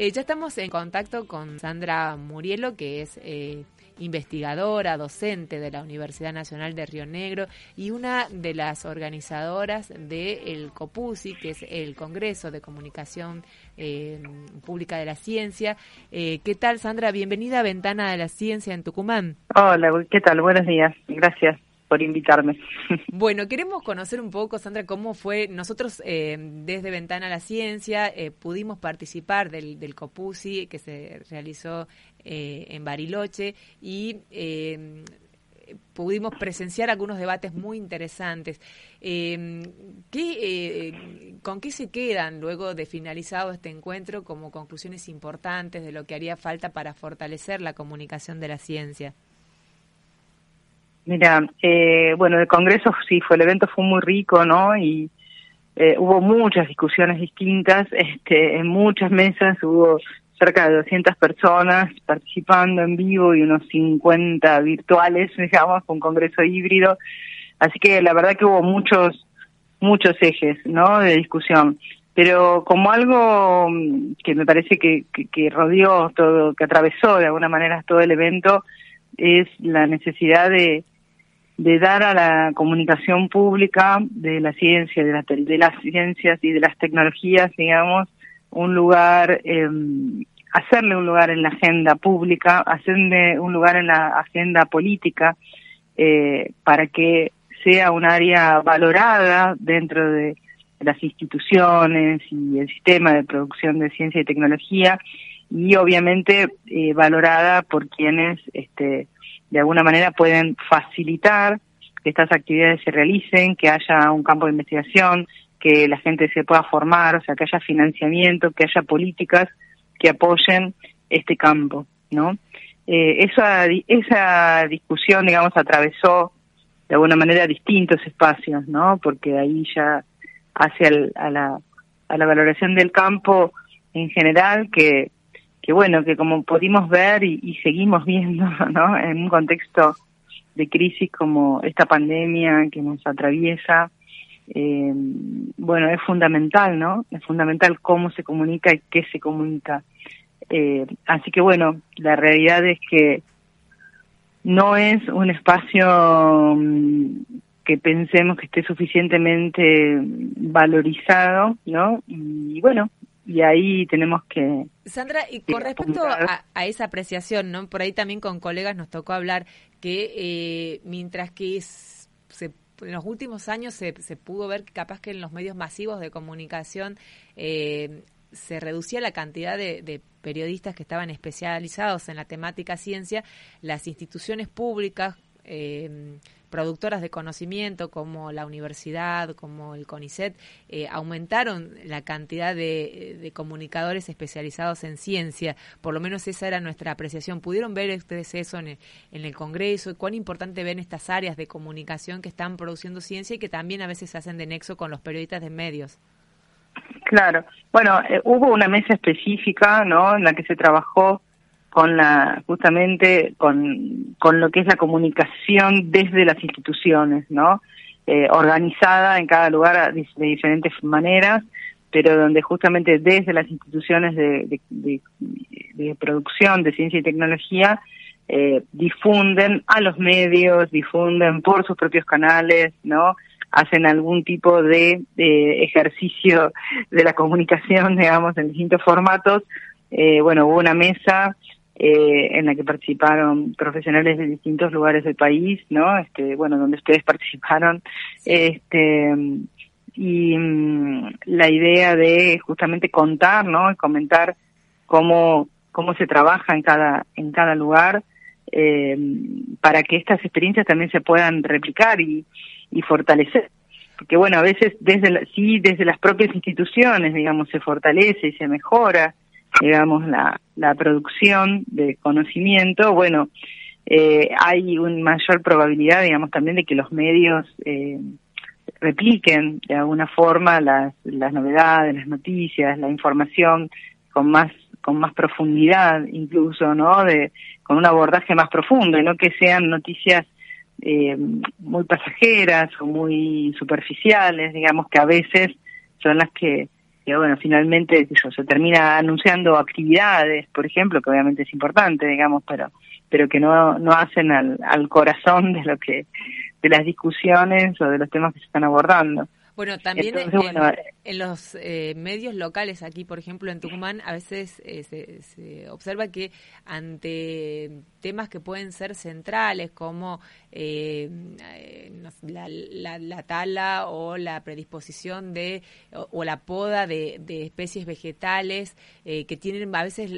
Eh, ya estamos en contacto con Sandra Murielo, que es eh, investigadora, docente de la Universidad Nacional de Río Negro y una de las organizadoras del COPUSI, que es el Congreso de Comunicación eh, Pública de la Ciencia. ¿Qué tal, Sandra? Bienvenida a Ventana de la Ciencia en Tucumán. Hola, ¿qué tal? Buenos días. Gracias por invitarme. Bueno, queremos conocer un poco, Sandra, cómo fue. Nosotros, eh, desde Ventana a la Ciencia, eh, pudimos participar del, del COPUSI que se realizó eh, en Bariloche y pudimos presenciar algunos debates muy interesantes. ¿qué, ¿Con qué se quedan luego de finalizado este encuentro como conclusiones importantes de lo que haría falta para fortalecer la comunicación de la ciencia? Mira, eh, bueno, el Congreso sí fue, el evento fue muy rico, ¿no? Y eh, hubo muchas discusiones distintas, este, en muchas mesas hubo cerca de 200 personas participando en vivo y unos 50 virtuales, digamos, un congreso híbrido. Así que la verdad que hubo muchos, muchos ejes, ¿no? De discusión. Pero como algo mm, que me parece que, que, que rodeó todo, que atravesó de alguna manera todo el evento, es la necesidad de, de dar a la comunicación pública de la ciencia, de, de las ciencias y de las tecnologías, digamos, un lugar, eh, hacerle un lugar en la agenda pública, hacerle un lugar en la agenda política, eh, para que sea un área valorada dentro de las instituciones y el sistema de producción de ciencia y tecnología y obviamente eh, valorada por quienes este, de alguna manera pueden facilitar que estas actividades se realicen, que haya un campo de investigación, que la gente se pueda formar, o sea, que haya financiamiento, que haya políticas que apoyen este campo, ¿no? Eh, esa, esa discusión, digamos, atravesó de alguna manera distintos espacios, ¿no? Porque ahí ya hace a, la, a la valoración del campo en general, que que bueno, que como pudimos ver y, seguimos viendo, ¿no? En un contexto de crisis como esta pandemia que nos atraviesa, eh, bueno, es fundamental, ¿no? Es fundamental cómo se comunica y qué se comunica. Eh, así que bueno, la realidad es que no es un espacio mm, que pensemos que esté suficientemente valorizado, ¿no? Y bueno, y ahí tenemos que... Sandra, y con respecto a, esa apreciación, ¿no? Por ahí también con colegas nos tocó hablar que eh, mientras que se, en los últimos años se, se, pudo ver que capaz que en los medios masivos de comunicación eh, se reducía la cantidad de, de, periodistas que estaban especializados en la temática ciencia, las instituciones públicas eh, productoras de conocimiento como la universidad, como el CONICET, eh, aumentaron la cantidad de, comunicadores especializados en ciencia. Por lo menos esa era nuestra apreciación. ¿Pudieron ver ustedes eso en el, Congreso? ¿Cuán importante ven estas áreas de comunicación que están produciendo ciencia y que también a veces se hacen de nexo con los periodistas de medios? Claro. Bueno, eh, hubo una mesa específica, ¿no?, en la que se trabajó con la justamente con, con lo que es la comunicación desde las instituciones, ¿no? Eh, organizada en cada lugar de, diferentes maneras, pero donde justamente desde las instituciones de, producción de ciencia y tecnología eh, difunden a los medios, difunden por sus propios canales, ¿no? Hacen algún tipo de, ejercicio de la comunicación, digamos, en distintos formatos. Eh, bueno, hubo una mesa eh, en la que participaron profesionales de distintos lugares del país, ¿no? Este, bueno, donde ustedes participaron, este, y mm, la idea de justamente contar, ¿no? Y comentar cómo, cómo se trabaja en cada, en cada lugar, eh, para que estas experiencias también se puedan replicar y, y fortalecer. Porque bueno, a veces desde sí, desde las propias instituciones, digamos, se fortalece y se mejora digamos, la, la producción de conocimiento, bueno, eh, hay una mayor probabilidad, digamos, también de que los medios eh, repliquen de alguna forma las, las novedades, las noticias, la información con más con más profundidad incluso, ¿no? De con un abordaje más profundo y no que sean noticias eh, muy pasajeras o muy superficiales, digamos que a veces son las que, que bueno, finalmente eso, se termina anunciando actividades, por ejemplo, que obviamente es importante, digamos, pero pero que no no hacen al, al corazón de lo que de las discusiones o de los temas que se están abordando. Bueno, también en, los eh, medios locales, aquí por ejemplo en Tucumán, a veces eh, se, observa que ante temas que pueden ser centrales, como eh, la, tala o la predisposición de, o, la poda de, de especies vegetales, que tienen a veces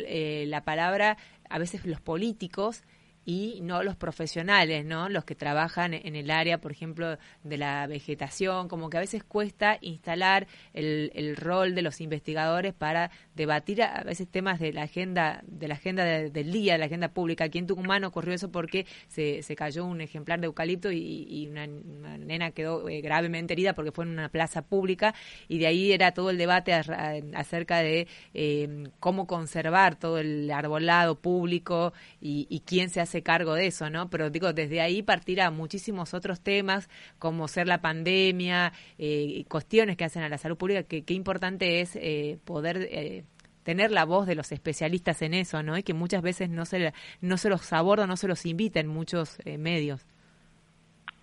la palabra, a veces los políticos, y no los profesionales, ¿no? Los que trabajan en el área, por ejemplo, de la vegetación, como que a veces cuesta instalar el, el rol de los investigadores para debatir a veces temas de la agenda de la agenda del día, de la agenda pública. Aquí en Tucumán ocurrió eso porque se, se cayó un ejemplar de eucalipto y, una, nena quedó eh, gravemente herida porque fue en una plaza pública y de ahí era todo el debate acerca de eh, cómo conservar todo el arbolado público y, y quién se hace cargo de eso, ¿no? Pero digo, desde ahí partirá muchísimos otros temas, como ser la pandemia, eh, cuestiones que hacen a la salud pública, que qué importante es eh, poder... Eh, tener la voz de los especialistas en eso, ¿no? Y que muchas veces no se, no se los aborda, no se los invita en muchos medios.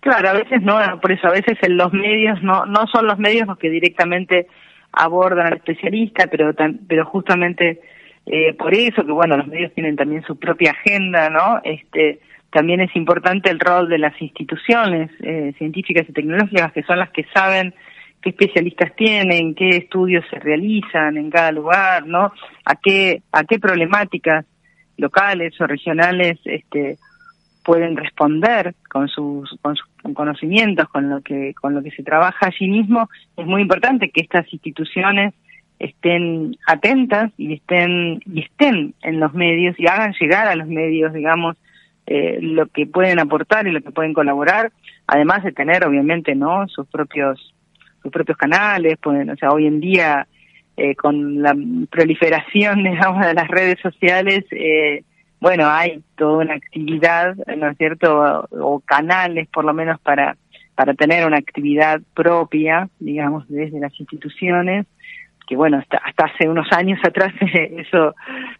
Claro, a veces no, por eso a veces en los medios no no son los medios los que directamente abordan al especialista, pero pero justamente eh, por eso que bueno los medios tienen también su propia agenda no este también es importante el rol de las instituciones eh, científicas y tecnológicas que son las que saben qué especialistas tienen qué estudios se realizan en cada lugar no a qué a qué problemáticas locales o regionales este pueden responder con sus, con sus conocimientos con lo que con lo que se trabaja allí mismo. Es muy importante que estas instituciones estén atentas y estén y estén en los medios y hagan llegar a los medios digamos eh, lo que pueden aportar y lo que pueden colaborar además de tener obviamente no sus propios sus propios canales pueden o sea hoy en día eh, con la proliferación digamos de las redes sociales eh, bueno hay toda una actividad no es cierto o canales por lo menos para para tener una actividad propia digamos desde las instituciones que bueno, hasta, hasta hace unos años atrás eso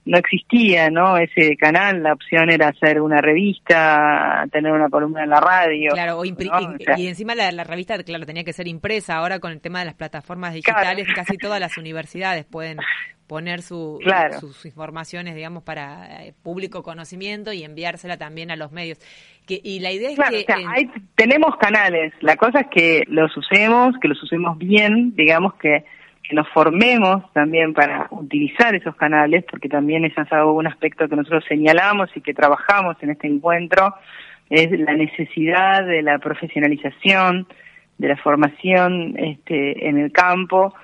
no existía, ¿no? Ese canal, la opción era hacer una revista, tener una columna en la radio. Claro, y, encima la, la, revista, claro, tenía que ser impresa. Ahora con el tema de las plataformas digitales, casi todas las universidades pueden poner su, sus informaciones, digamos, para eh, público conocimiento y enviársela también a los medios. Que, y la idea es que... tenemos canales, la cosa es que los usemos, que los usemos bien, digamos que que nos formemos también para utilizar esos canales, porque también es un aspecto que nosotros señalamos y que trabajamos en este encuentro, es la necesidad de la profesionalización, de la formación este, en el campo,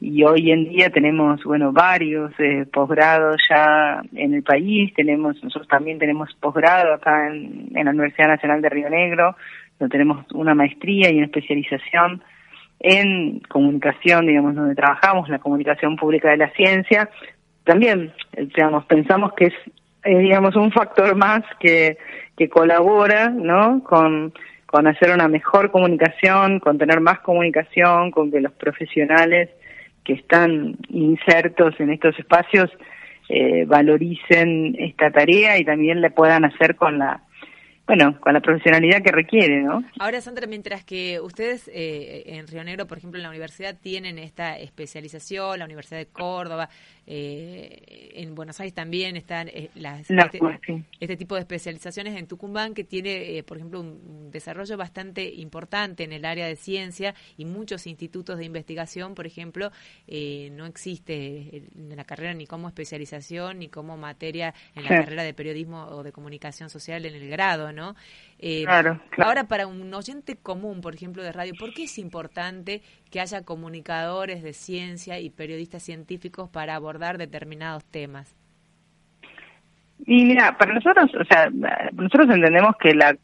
y hoy en día tenemos, bueno, varios eh, posgrados ya en el país, tenemos, nosotros también tenemos posgrado acá en, en la Universidad Nacional de Río Negro, donde tenemos una maestría y una especialización en comunicación, digamos, donde trabajamos, la comunicación pública de la ciencia, también, digamos, pensamos que es, digamos, un factor más que, que colabora, ¿no?, con, con hacer una mejor comunicación, con tener más comunicación, con que los profesionales que están insertos en estos espacios eh, valoricen esta tarea y también le puedan hacer con la bueno, con la profesionalidad que requiere, ¿no? Ahora, Sandra, mientras que ustedes eh, en Río Negro, por ejemplo, en la universidad tienen esta especialización, la Universidad de Córdoba, eh, en Buenos Aires también están eh, las, este, este, tipo de especializaciones en Tucumán que tiene, eh, por ejemplo, un, desarrollo bastante importante en el área de ciencia y muchos institutos de investigación, por ejemplo, eh, no existe en la carrera ni como especialización ni como materia en la carrera de periodismo o de comunicación social en el grado, ¿no? Eh, claro, Ahora, para un oyente común, por ejemplo, de radio, ¿por qué es importante que haya comunicadores de ciencia y periodistas científicos para abordar determinados temas? Y mira, para nosotros, o sea, nosotros entendemos que la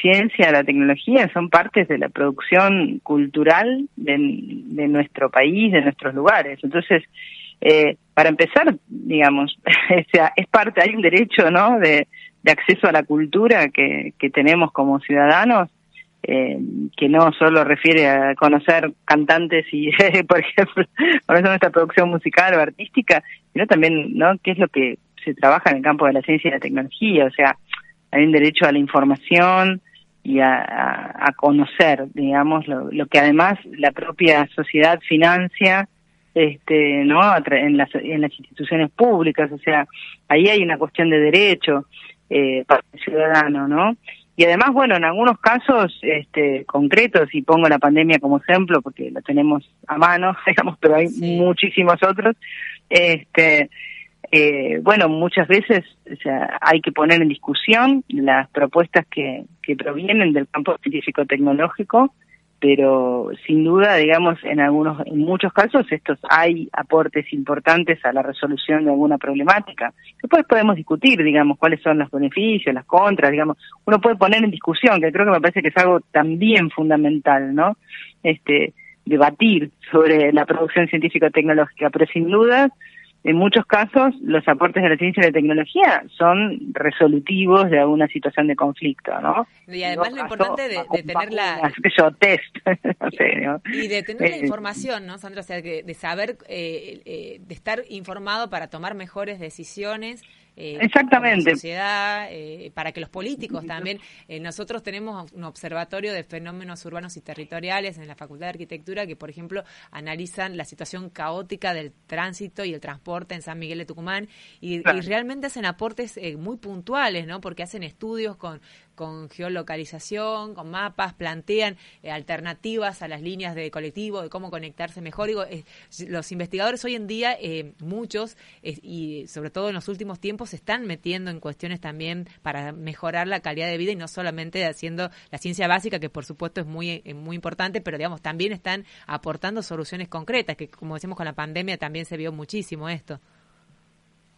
ciencia, la tecnología son partes de la producción cultural de, nuestro país, de nuestros lugares. Entonces, eh, para empezar, digamos, o sea, es parte, hay un derecho, ¿no?, de, acceso a la cultura que, que tenemos como ciudadanos, eh, que no solo refiere a conocer cantantes y, por ejemplo, conocer nuestra producción musical o artística, sino también, ¿no?, qué es lo que se trabaja en el campo de la ciencia y la tecnología, o sea, hay un derecho a la información y a, conocer, digamos, lo, que además la propia sociedad financia, este, ¿no? En las, en las instituciones públicas, o sea, ahí hay una cuestión de derecho eh, para el ciudadano, ¿no? Y además, bueno, en algunos casos este, concretos, y pongo la pandemia como ejemplo porque la tenemos a mano, digamos, pero hay muchísimos otros, este, eh, bueno, muchas veces o sea, hay que poner en discusión las propuestas que, que provienen del campo científico-tecnológico, pero sin duda, digamos, en algunos, en muchos casos estos hay aportes importantes a la resolución de alguna problemática. Después podemos discutir, digamos, cuáles son los beneficios, las contras, digamos, uno puede poner en discusión, que creo que me parece que es algo también fundamental, ¿no? Este, debatir sobre la producción científico-tecnológica, pero sin duda en muchos casos los aportes de la ciencia y la tecnología son resolutivos de alguna situación de conflicto, ¿no? Y además lo importante de, tener la... test, Y de tener la eh, información, ¿no, Sandra? O sea, de, saber, eh, eh, de estar informado para tomar mejores decisiones eh, Exactamente. sociedad, eh, para que los políticos también. Eh, nosotros tenemos un observatorio de fenómenos urbanos y territoriales en la Facultad de Arquitectura que, por ejemplo, analizan la situación caótica del tránsito y el transporte en San Miguel de Tucumán y, realmente hacen aportes muy puntuales, ¿no? Porque hacen estudios con, con geolocalización, con mapas, plantean alternativas a las líneas de colectivo, de cómo conectarse mejor. Digo, los investigadores hoy en día, muchos, y sobre todo en los últimos tiempos, se están metiendo en cuestiones también para mejorar la calidad de vida y no solamente haciendo la ciencia básica, que por supuesto es muy, eh, muy importante, pero digamos, también están aportando soluciones concretas, que como decimos con la pandemia también se vio muchísimo esto.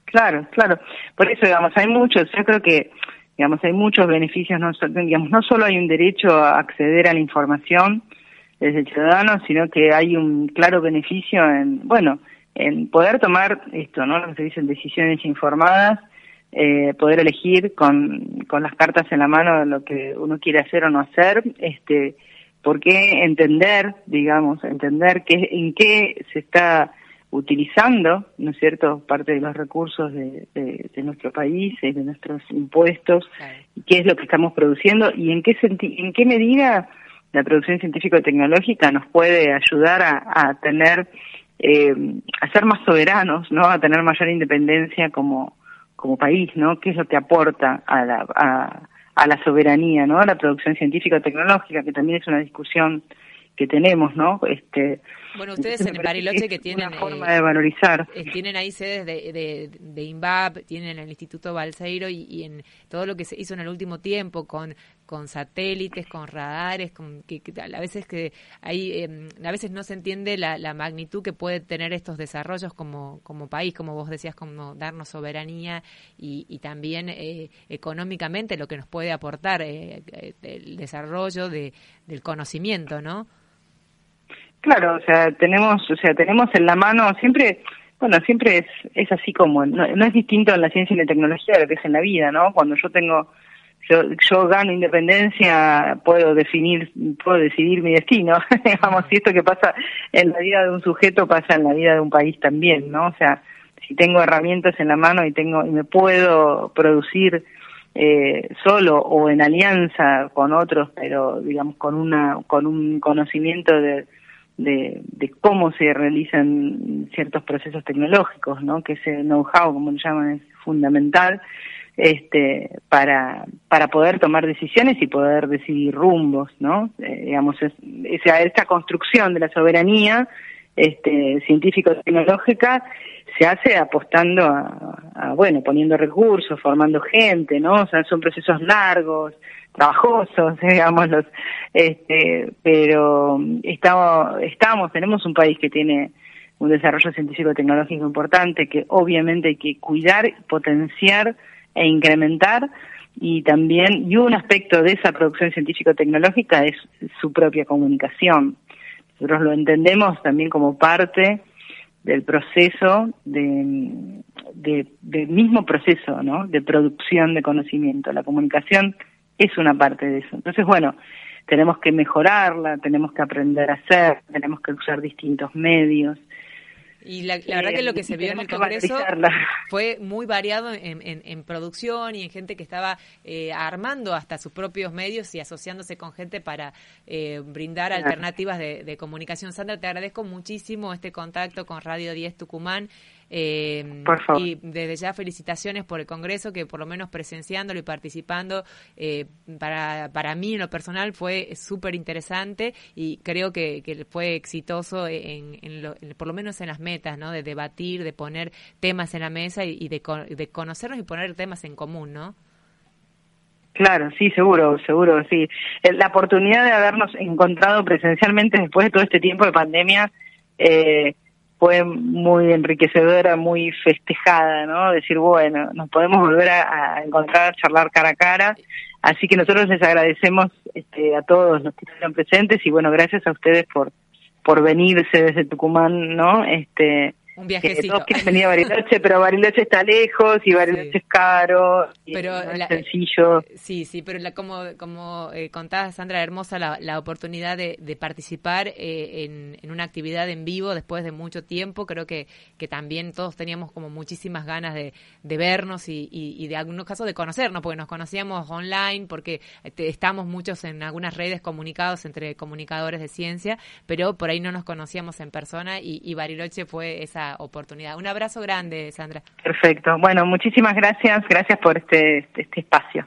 Claro, claro. Por eso, digamos, hay muchos, yo creo que, digamos, hay muchos beneficios, no, digamos, no solo hay un derecho a acceder a la información desde el ciudadano, sino que hay un claro beneficio en, bueno, en poder tomar esto, ¿no? Lo que se dicen decisiones informadas, eh, poder elegir con, con las cartas en la mano lo que uno quiere hacer o no hacer, este, porque entender, digamos, entender que, en qué se está utilizando, ¿no es cierto?, parte de los recursos de, de, nuestro país, de nuestros impuestos, qué es lo que estamos produciendo y en qué, en qué medida la producción científico-tecnológica nos puede ayudar a, a tener eh, a ser más soberanos, ¿no? A tener mayor independencia como, como país, ¿no? ¿Qué es lo que aporta a la, a, a la soberanía, ¿no? A la producción científica tecnológica, que también es una discusión que tenemos, ¿no? Este, bueno, ustedes en Bariloche que tienen... Una forma de valorizar. Eh, tienen ahí sedes de, de, de, INVAP, tienen el Instituto Balseiro y, en todo lo que se hizo en el último tiempo con, con satélites, con radares, con, que, a veces que hay, em, a veces no se entiende la, la, magnitud que puede tener estos desarrollos como, como país, como vos decías, como darnos soberanía y, y también eh, económicamente lo que nos puede aportar eh, el desarrollo de, del conocimiento, ¿no? Claro, o sea, tenemos, o sea, tenemos en la mano siempre, bueno, siempre es, es así como, no, es distinto en la ciencia y la tecnología de lo que es en la vida, ¿no? Cuando yo tengo, yo, yo gano independencia, puedo definir, puedo decidir mi destino, digamos, si esto que pasa en la vida de un sujeto pasa en la vida de un país también, ¿no? O sea, si tengo herramientas en la mano y tengo, y me puedo producir eh, solo o en alianza con otros, pero digamos con una, con un conocimiento de de, de, cómo se realizan ciertos procesos tecnológicos, ¿no? Que ese know-how, como lo llaman, es fundamental este, para, para poder tomar decisiones y poder decidir rumbos, ¿no? Eh, digamos, es, esa, esta construcción de la soberanía este, científico-tecnológica se hace apostando a, bueno, poniendo recursos, formando gente, ¿no? O sea, son procesos largos, trabajosos, digamos, los, este, pero estamos, estamos, tenemos un país que tiene un desarrollo científico-tecnológico importante que obviamente hay que cuidar, potenciar e incrementar y también, y un aspecto de esa producción científico-tecnológica es su propia comunicación. Nosotros lo entendemos también como parte del proceso de, del mismo proceso ¿no? de producción de conocimiento. La comunicación es una parte de eso. Entonces, bueno, tenemos que mejorarla, tenemos que aprender a hacer, tenemos que usar distintos medios. Y la, verdad que lo que se vio en el Congreso fue muy variado en, en, producción y en gente que estaba eh, armando hasta sus propios medios y asociándose con gente para eh, brindar alternativas de, de, comunicación. Sandra, te agradezco muchísimo este contacto con Radio 10 Tucumán. Eh, y desde ya felicitaciones por el Congreso, que por lo menos presenciándolo y participando, eh, para, para mí en lo personal fue súper interesante y creo que, que fue exitoso en, por lo menos en las metas, ¿no? De debatir, de poner temas en la mesa y, de, de conocernos y poner temas en común, ¿no? Claro, sí, seguro, seguro, sí. Eh, la oportunidad de habernos encontrado presencialmente después de todo este tiempo de pandemia eh, fue muy enriquecedora, muy festejada, ¿no? Decir, bueno, nos podemos volver a, encontrar, charlar cara a cara. Así que nosotros les agradecemos este, a todos los que estuvieron presentes y bueno, gracias a ustedes por por venirse desde Tucumán, ¿no? Este, un viajecito. todos quieren venir a Bariloche, pero Bariloche está lejos y Bariloche es caro. pero es sencillo. Sí, sí, pero la, como, como eh, contaba Sandra Hermosa, la, la oportunidad de, de participar eh, en, en, una actividad en vivo después de mucho tiempo, creo que, que también todos teníamos como muchísimas ganas de, de vernos y, y, de algunos casos de conocernos, porque nos conocíamos online, porque estamos muchos en algunas redes comunicados entre comunicadores de ciencia, pero por ahí no nos conocíamos en persona y, y Bariloche fue oportunidad. Un abrazo grande, Sandra. Perfecto. Bueno, muchísimas gracias. Gracias por este, este espacio.